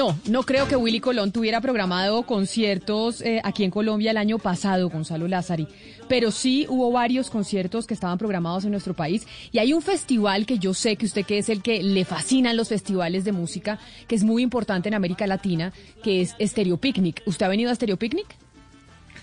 No, no creo que Willy Colón tuviera programado conciertos eh, aquí en Colombia el año pasado, Gonzalo Lázari, pero sí hubo varios conciertos que estaban programados en nuestro país y hay un festival que yo sé que usted que es el que le fascinan los festivales de música, que es muy importante en América Latina, que es Stereo Picnic. ¿Usted ha venido a Stereo Picnic?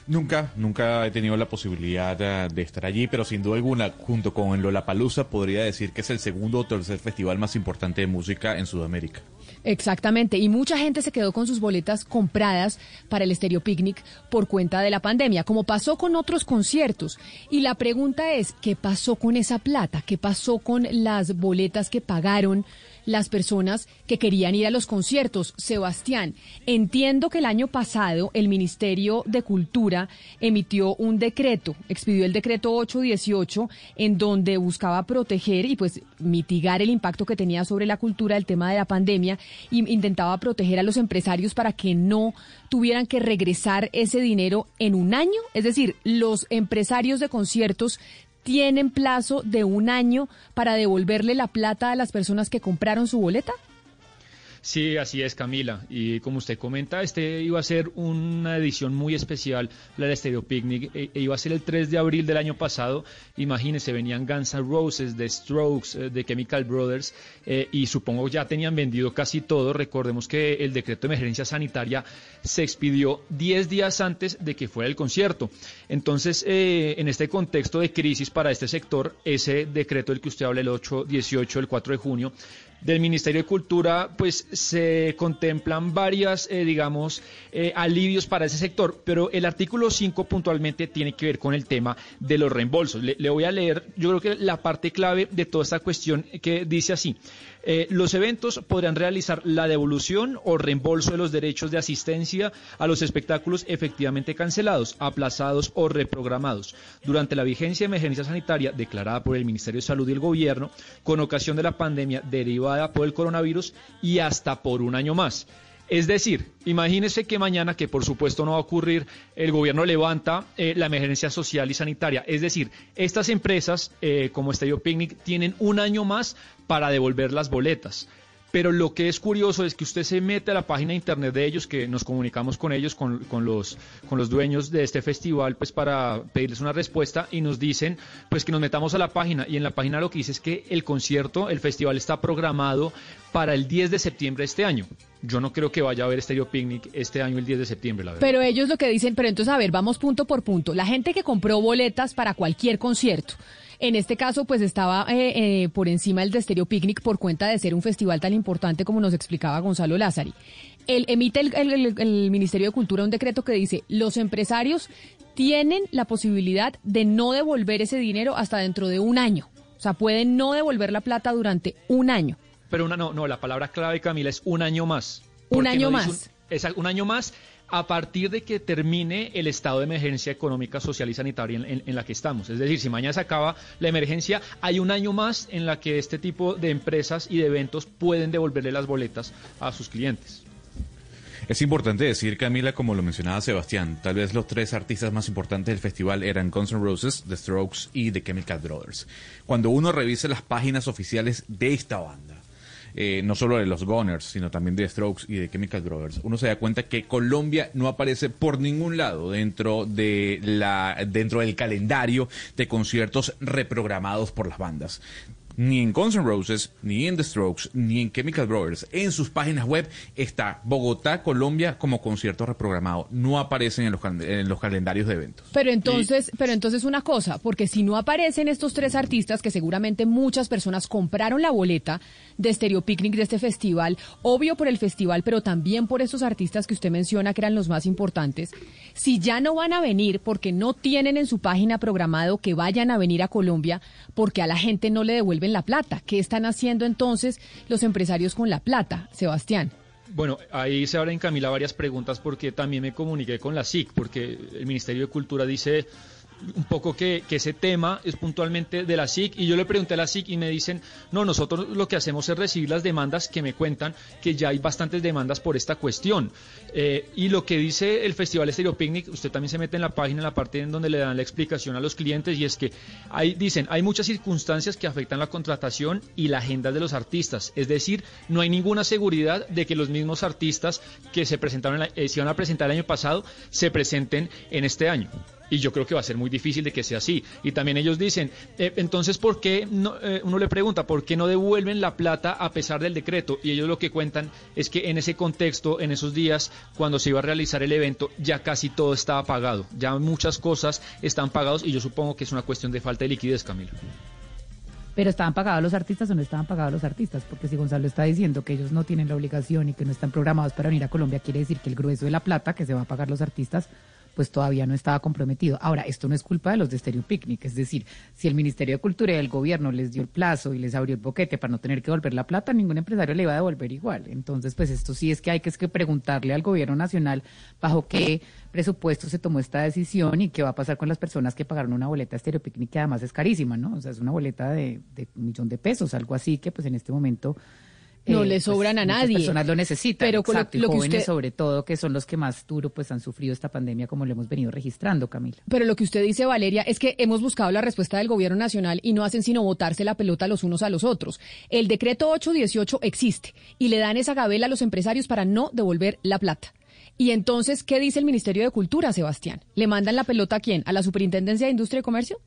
Nunca, nunca he tenido la posibilidad de, de estar allí, pero sin duda alguna, junto con Lollapalooza, podría decir que es el segundo o tercer festival más importante de música en Sudamérica. Exactamente, y mucha gente se quedó con sus boletas compradas para el Estéreo Picnic por cuenta de la pandemia, como pasó con otros conciertos. Y la pregunta es, ¿qué pasó con esa plata? ¿Qué pasó con las boletas que pagaron? las personas que querían ir a los conciertos. Sebastián, entiendo que el año pasado el Ministerio de Cultura emitió un decreto, expidió el decreto 818, en donde buscaba proteger y pues mitigar el impacto que tenía sobre la cultura el tema de la pandemia intentaba proteger a los empresarios para que no tuvieran que regresar ese dinero en un año. Es decir, los empresarios de conciertos tienen plazo de un año para devolverle la plata a las personas que compraron su boleta? Sí, así es, Camila. Y como usted comenta, este iba a ser una edición muy especial, la de Stereo Picnic. E, e iba a ser el 3 de abril del año pasado. Imagínense, venían Guns Roses, The Strokes, The eh, Chemical Brothers, eh, y supongo ya tenían vendido casi todo. Recordemos que el decreto de emergencia sanitaria se expidió 10 días antes de que fuera el concierto. Entonces, eh, en este contexto de crisis para este sector, ese decreto del que usted habla, el 818, el 4 de junio, del Ministerio de Cultura, pues se contemplan varias, eh, digamos, eh, alivios para ese sector, pero el artículo 5 puntualmente tiene que ver con el tema de los reembolsos. le voy a leer, yo creo que la parte clave de toda esta cuestión que dice así. Eh, los eventos podrán realizar la devolución o reembolso de los derechos de asistencia a los espectáculos efectivamente cancelados, aplazados o reprogramados durante la vigencia de emergencia sanitaria declarada por el Ministerio de Salud y el Gobierno con ocasión de la pandemia derivada por el coronavirus y hasta por un año más. Es decir, imagínese que mañana, que por supuesto no va a ocurrir, el gobierno levanta eh, la emergencia social y sanitaria. Es decir, estas empresas eh, como Estadio Picnic tienen un año más para devolver las boletas. Pero lo que es curioso es que usted se mete a la página de internet de ellos, que nos comunicamos con ellos, con, los, con los dueños de este festival, pues para pedirles una respuesta y nos dicen, pues que nos metamos a la página. Y en la página lo que dice es que el concierto, el festival está programado para el 10 de septiembre de este año. Yo no creo que vaya a haber Stereo Picnic este año el 10 de septiembre, la verdad. Pero ellos lo que dicen, pero entonces a ver, vamos punto por punto. La gente que compró boletas para cualquier concierto, en este caso, pues estaba eh, eh, por encima del de Picnic por cuenta de ser un festival tan importante como nos explicaba Gonzalo Lázari. El, emite el, Ministerio de Cultura un decreto que dice, los empresarios tienen la posibilidad de no devolver ese dinero hasta dentro de un año. O sea, pueden no devolver la plata durante un año. Pero una, no, no, la palabra clave, Camila, es un año más. Un año más. Es un año más a partir de que termine el estado de emergencia económica, social y sanitaria en, la que estamos. Es decir, si mañana se acaba la emergencia, hay un año más en la que este tipo de empresas y de eventos pueden devolverle las boletas a sus clientes. Es importante decir, Camila, como lo mencionaba Sebastián, tal vez los tres artistas más importantes del festival eran Guns N' Roses, The Strokes y The Chemical Brothers. Cuando uno revisa las páginas oficiales de esta banda, eh, no solo de los Gunners, sino también de Strokes y de Chemical Brothers, uno se da cuenta que Colombia no aparece por ningún lado dentro de la dentro del calendario de conciertos reprogramados por las bandas ni en Guns N' Roses, ni en The Strokes, ni en Chemical Brothers. En sus páginas web está Bogotá, Colombia como concierto reprogramado. No aparecen en los, en los calendarios de eventos. Pero entonces, pero entonces una cosa, porque si no aparecen estos tres artistas que seguramente muchas personas compraron la boleta de Stereo Picnic de este festival, obvio por el festival, pero también por esos artistas que usted menciona que eran los más importantes, si ya no van a venir porque no tienen en su página programado que vayan a venir a Colombia porque a la gente no le devuelven la plata. ¿Qué están haciendo entonces los empresarios con la plata, Sebastián? Bueno, ahí se abren Camila varias preguntas porque también me comuniqué con la SIC, porque el Ministerio de Cultura dice un poco que, ese tema es puntualmente de la SIC y yo le pregunté a la SIC y me dicen, no, nosotros lo que hacemos es recibir las demandas que me cuentan que ya hay bastantes demandas por esta cuestión. Eh, y lo que dice el Festival Estéreo Picnic, usted también se mete en la página, en la parte en donde le dan la explicación a los clientes y es que hay, dicen, hay muchas circunstancias que afectan la contratación y la agenda de los artistas. Es decir, no hay ninguna seguridad de que los mismos artistas que se presentaron, eh, se iban a presentar el año pasado se presenten en este año. Y yo creo que va a ser muy difícil de que sea así. Y también ellos dicen, eh, entonces, ¿por qué no, eh, uno le pregunta, ¿por qué no devuelven la plata a pesar del decreto? Y ellos lo que cuentan es que en ese contexto, en esos días, cuando se iba a realizar el evento, ya casi todo estaba pagado. Ya muchas cosas están pagados y yo supongo que es una cuestión de falta de liquidez, Camilo. Pero estaban pagados los artistas o no estaban pagados los artistas, porque si Gonzalo está diciendo que ellos no tienen la obligación y que no están programados para venir a Colombia, quiere decir que el grueso de la plata que se va a pagar los artistas pues todavía no estaba comprometido. Ahora, esto no es culpa de los de Stereo Picnic, es decir, si el Ministerio de Cultura y el gobierno les dio el plazo y les abrió el boquete para no tener que devolver la plata, ningún empresario le iba a devolver igual. Entonces, pues esto sí es que hay que, es que preguntarle al gobierno nacional bajo qué presupuesto se tomó esta decisión y qué va a pasar con las personas que pagaron una boleta de Stereo Picnic, que además es carísima, ¿no? O sea, es una boleta de, de un millón de pesos, algo así que pues en este momento no le pues, sobran a nadie. personas lo necesitan. Pero Exacto, lo, jóvenes sobre todo, que son los que más duro pues han sufrido esta pandemia, como lo hemos venido registrando, Camila. Pero lo que usted dice, Valeria, es que hemos buscado la respuesta del gobierno nacional y no hacen sino botarse la pelota los unos a los otros. El decreto 818 existe y le dan esa gabela a los empresarios para no devolver la plata. Y entonces, ¿qué dice el Ministerio de Cultura, Sebastián? ¿Le mandan la pelota a quién? ¿A la Superintendencia de Industria y Comercio?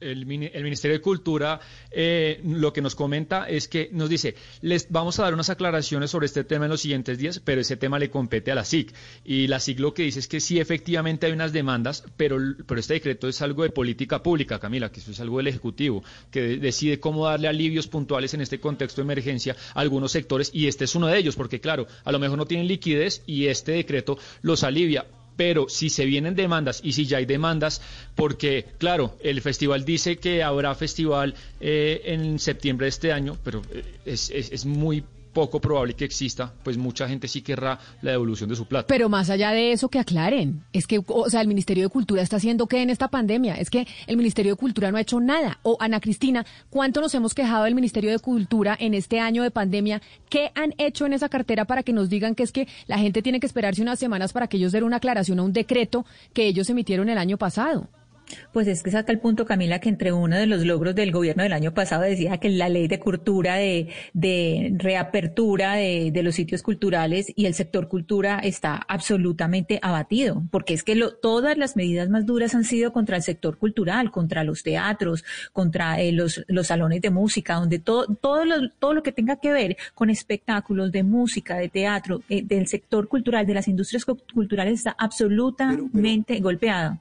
El, Ministerio de Cultura eh, lo que nos comenta es que nos dice, les vamos a dar unas aclaraciones sobre este tema en los siguientes días, pero ese tema le compete a la SIC. Y la SIC lo que dice es que sí, efectivamente hay unas demandas, pero, pero este decreto es algo de política pública, Camila, que eso es algo del Ejecutivo, que decide cómo darle alivios puntuales en este contexto de emergencia a algunos sectores, y este es uno de ellos, porque claro, a lo mejor no tienen liquidez y este decreto los alivia pero si se vienen demandas y si ya hay demandas, porque claro, el festival dice que habrá festival eh, en septiembre de este año, pero eh, es, es, es muy poco probable que exista, pues mucha gente sí querrá la devolución de su plata. Pero más allá de eso, que aclaren. Es que, o sea, el Ministerio de Cultura está haciendo qué en esta pandemia? Es que el Ministerio de Cultura no ha hecho nada. O, Ana Cristina, ¿cuánto nos hemos quejado del Ministerio de Cultura en este año de pandemia? ¿Qué han hecho en esa cartera para que nos digan que es que la gente tiene que esperarse unas semanas para que ellos den una aclaración a un decreto que ellos emitieron el año pasado? Pues es que saca el punto, Camila, que entre uno de los logros del gobierno del año pasado decía que la ley de cultura, de, de reapertura de, de, los sitios culturales y el sector cultura está absolutamente abatido, porque es que lo, todas las medidas más duras han sido contra el sector cultural, contra los teatros, contra eh, los, los salones de música, donde todo, todo, lo, todo lo que tenga que ver con espectáculos de música, de teatro, eh, del sector cultural, de las industrias culturales está absolutamente golpeado.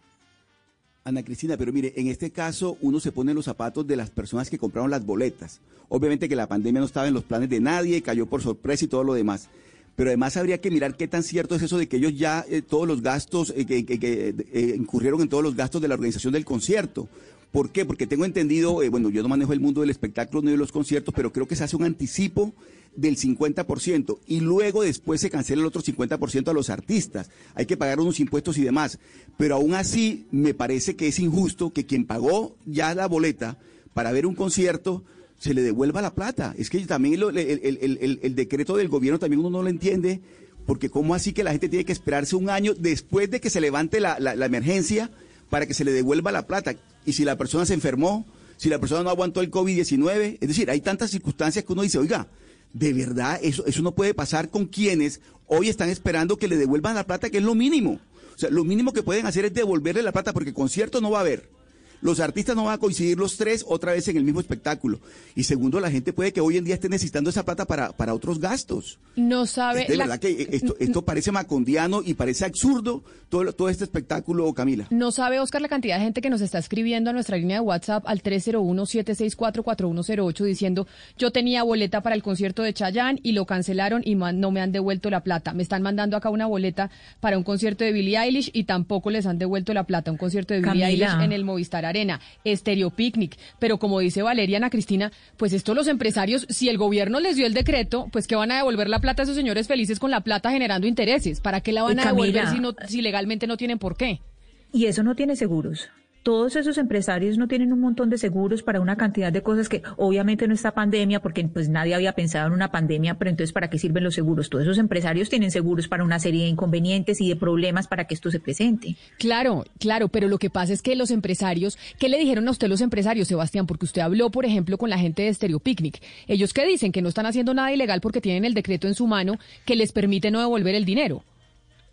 Ana Cristina, pero mire, en este caso uno se pone en los zapatos de las personas que compraron las boletas. Obviamente que la pandemia no estaba en los planes de nadie, cayó por sorpresa y todo lo demás. Pero además habría que mirar qué tan cierto es eso de que ellos ya eh, todos los gastos, eh, que, eh, incurrieron en todos los gastos de la organización del concierto. ¿Por qué? Porque tengo entendido, bueno, yo no manejo el mundo del espectáculo ni de los conciertos, pero creo que se hace un anticipo del 50% y luego después se cancela el otro 50% a los artistas. Hay que pagar unos impuestos y demás. Pero aún así me parece que es injusto que quien pagó ya la boleta para ver un concierto se le devuelva la plata. Es que también el, decreto del gobierno también uno no lo entiende, porque ¿cómo así que la gente tiene que esperarse un año después de que se levante la emergencia para que se le devuelva la plata? Y si la persona se enfermó, si la persona no aguantó el COVID-19, es decir, hay tantas circunstancias que uno dice, oiga, de verdad, eso, eso no puede pasar con quienes hoy están esperando que le devuelvan la plata, que es lo mínimo. O sea, lo mínimo que pueden hacer es devolverle la plata porque concierto no va a haber. Los artistas no van a coincidir los tres otra vez en el mismo espectáculo. Y segundo, la gente puede que hoy en día esté necesitando esa plata para, para otros gastos. No sabe. de verdad que esto, esto parece macondiano y parece absurdo todo, todo este espectáculo, Camila. No sabe, Oscar, la cantidad de gente que nos está escribiendo a nuestra línea de WhatsApp al 301-764-4108 diciendo yo tenía boleta para el concierto de Chayanne y lo cancelaron y no me han devuelto la plata. Me están mandando acá una boleta para un concierto de Billie Eilish y tampoco les han devuelto la plata. Un concierto de Billie Eilish en el Movistar Arena, Estéreo Picnic, pero como dice Valeria Ana Cristina, pues esto los empresarios, si el gobierno les dio el decreto, pues que van a devolver la plata a esos señores felices con la plata generando intereses. ¿Para qué la van a devolver si, no, si legalmente no tienen por qué? Y eso no tiene seguros todos esos empresarios no tienen un montón de seguros para una cantidad de cosas que obviamente no está pandemia porque pues nadie había pensado en una pandemia, pero entonces ¿para qué sirven los seguros? Todos esos empresarios tienen seguros para una serie de inconvenientes y de problemas para que esto se presente. Claro, claro, pero lo que pasa es que los empresarios, ¿qué le dijeron a usted los empresarios, Sebastián? Porque usted habló, por ejemplo, con la gente de Stereo Picnic. Ellos qué dicen que no están haciendo nada ilegal porque tienen el decreto en su mano que les permite no devolver el dinero.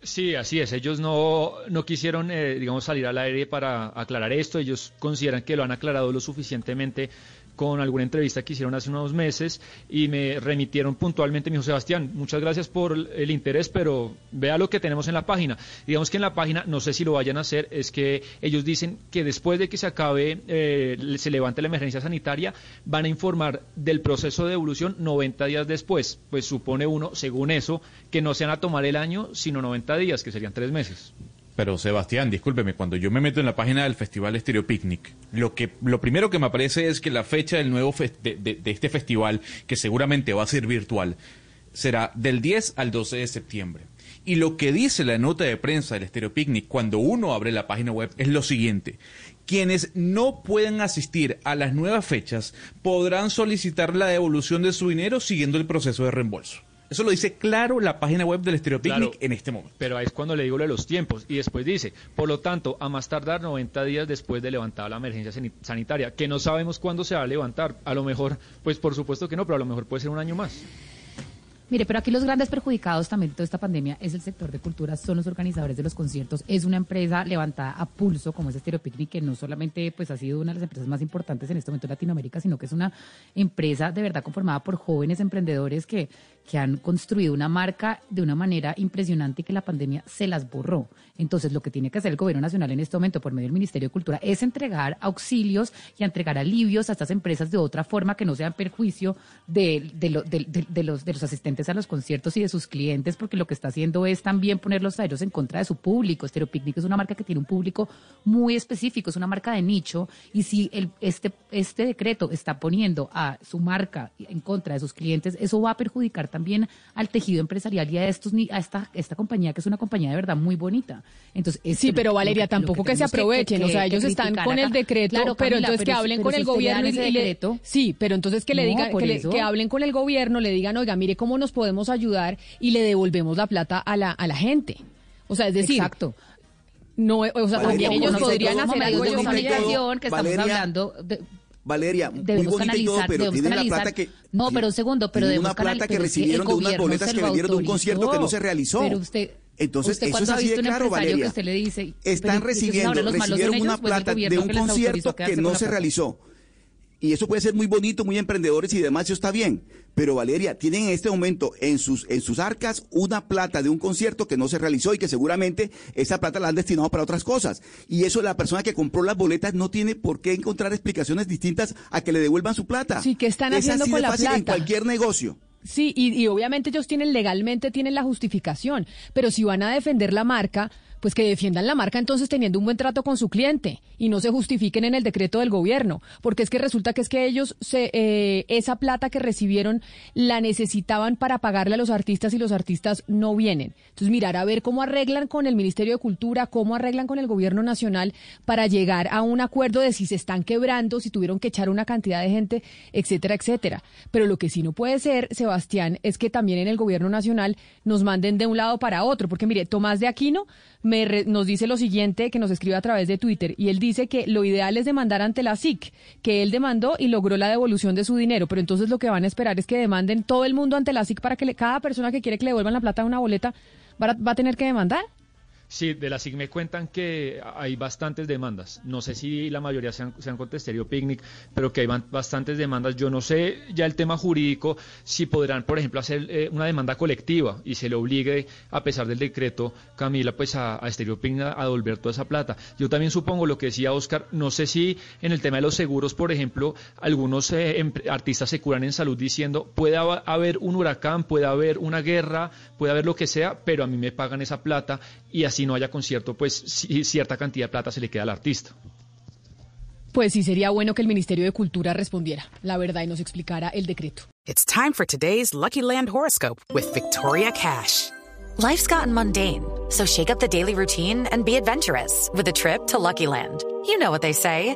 Sí, así es. Ellos no, no quisieron, eh, digamos, salir al aire para aclarar esto. Ellos consideran que lo han aclarado lo suficientemente con alguna entrevista que hicieron hace unos meses y me remitieron puntualmente, me dijo Sebastián, muchas gracias por el interés, pero vea lo que tenemos en la página. Digamos que en la página, no sé si lo vayan a hacer, es que ellos dicen que después de que se acabe, eh, se levante la emergencia sanitaria, van a informar del proceso de evolución 90 días después. Pues supone uno, según eso, que no se van a tomar el año, sino 90 días, que serían tres meses. Pero Sebastián, discúlpeme, cuando yo me meto en la página del Festival Estéreo Picnic, lo que lo primero que me aparece es que la fecha del nuevo de, de, este festival, que seguramente va a ser virtual, será del 10 al 12 de septiembre. Y lo que dice la nota de prensa del Estéreo Picnic cuando uno abre la página web es lo siguiente. Quienes no pueden asistir a las nuevas fechas podrán solicitar la devolución de su dinero siguiendo el proceso de reembolso. Eso lo dice claro la página web del Estéreo Picnic en este momento. Pero ahí es cuando le digo lo de los tiempos. Y después dice, por lo tanto, a más tardar 90 días después de levantar la emergencia sanitaria, que no sabemos cuándo se va a levantar. A lo mejor, pues por supuesto que no, pero a lo mejor puede ser un año más. Mire, pero aquí los grandes perjudicados también de toda esta pandemia es el sector de cultura, son los organizadores de los conciertos. Es una empresa levantada a pulso como es Stereo Picnic, que no solamente pues ha sido una de las empresas más importantes en este momento en Latinoamérica, sino que es una empresa de verdad conformada por jóvenes emprendedores que, que han construido una marca de una manera impresionante y que la pandemia se las borró. Entonces, lo que tiene que hacer el gobierno nacional en este momento por medio del Ministerio de Cultura es entregar auxilios y entregar alivios a estas empresas de otra forma que no sean perjuicio de, de, de, los, de los asistentes a los conciertos y de sus clientes, porque lo que está haciendo es también ponerlos a ellos en contra de su público. Stereo Picnic es una marca que tiene un público muy específico, es una marca de nicho, y si el, este, este decreto está poniendo a su marca en contra de sus clientes, eso va a perjudicar también al tejido empresarial y a, estos, a esta, esta compañía, que es una compañía de verdad muy bonita. Entonces, sí, pero Valeria, tampoco que, se aprovechen, o sea, ellos están con el decreto, pero entonces que hablen con el gobierno y, le, sí, pero entonces que le digan, que, hablen con el gobierno, le digan, oiga, mire cómo nos podemos ayudar y le devolvemos la plata a la, a la gente. O sea, es decir, Exacto. No, o sea, también ellos podrían hacer algo de mediación que estamos hablando de, Valeria, muy bonito y todo, pero tienen la plata que... No, pero un segundo, pero una plata que recibieron de unas boletas que vendieron de un concierto que no se realizó. Pero usted... Entonces, eso es así de claro, Valeria. usted le dice, Están recibiendo, recibieron una pues, plata de un concierto que no se realizó y eso puede ser muy bonito, muy emprendedores y demás, eso está bien. Pero Valeria, tienen en este momento en sus, en sus arcas una plata de un concierto que no se realizó y que seguramente esa plata la han destinado para otras cosas. Y eso la persona que compró las boletas no tiene por qué encontrar explicaciones distintas a que le devuelvan su plata. Sí, que están haciendo con la plata. en cualquier negocio. Sí, y, y obviamente ellos tienen legalmente tienen la justificación, pero si van a defender la marca, pues que defiendan la marca entonces teniendo un buen trato con su cliente y no se justifiquen en el decreto del gobierno, porque es que resulta que es que ellos se, eh, esa plata que recibieron la necesitaban para pagarle a los artistas y los artistas no vienen. Entonces mirar a ver cómo arreglan con el Ministerio de Cultura, cómo arreglan con el gobierno nacional para llegar a un acuerdo de si se están quebrando, si tuvieron que echar una cantidad de gente, etcétera, etcétera. Pero lo que sí no puede ser, Sebastián, es que también en el gobierno nacional nos manden de un lado para otro, porque mire, Tomás de Aquino nos dice lo siguiente, que nos escribe a través de Twitter, y él dice que lo ideal es demandar ante la SIC, que él demandó y logró la devolución de su dinero, pero entonces lo que van a esperar es que demanden todo el mundo ante la SIC para que cada persona que quiere que le devuelvan la plata a una boleta va a tener que demandar. Sí, de la SIG me cuentan que hay bastantes demandas. No sé si la mayoría sean, sean con Picnic, pero que hay bastantes demandas. Yo no sé ya el tema jurídico si podrán, por ejemplo, hacer eh, una demanda colectiva y se le obligue, a pesar del decreto, Camila, pues a, a Picnic a devolver toda esa plata. Yo también supongo lo que decía Oscar, no sé si en el tema de los seguros, por ejemplo, algunos eh, artistas se curan en salud diciendo, puede haber un huracán, puede haber una guerra, puede haber lo que sea, pero a mí me pagan esa plata y así no haya concierto, pues cierta cantidad de plata se le queda al artista. Pues sí, sería bueno que el Ministerio de Cultura respondiera, la verdad, y nos explicara el decreto. It's time for today's Lucky Land horoscope with Victoria Cash. Life's gotten mundane, so shake up the daily routine and be adventurous with a trip to Lucky Land. You know what they say.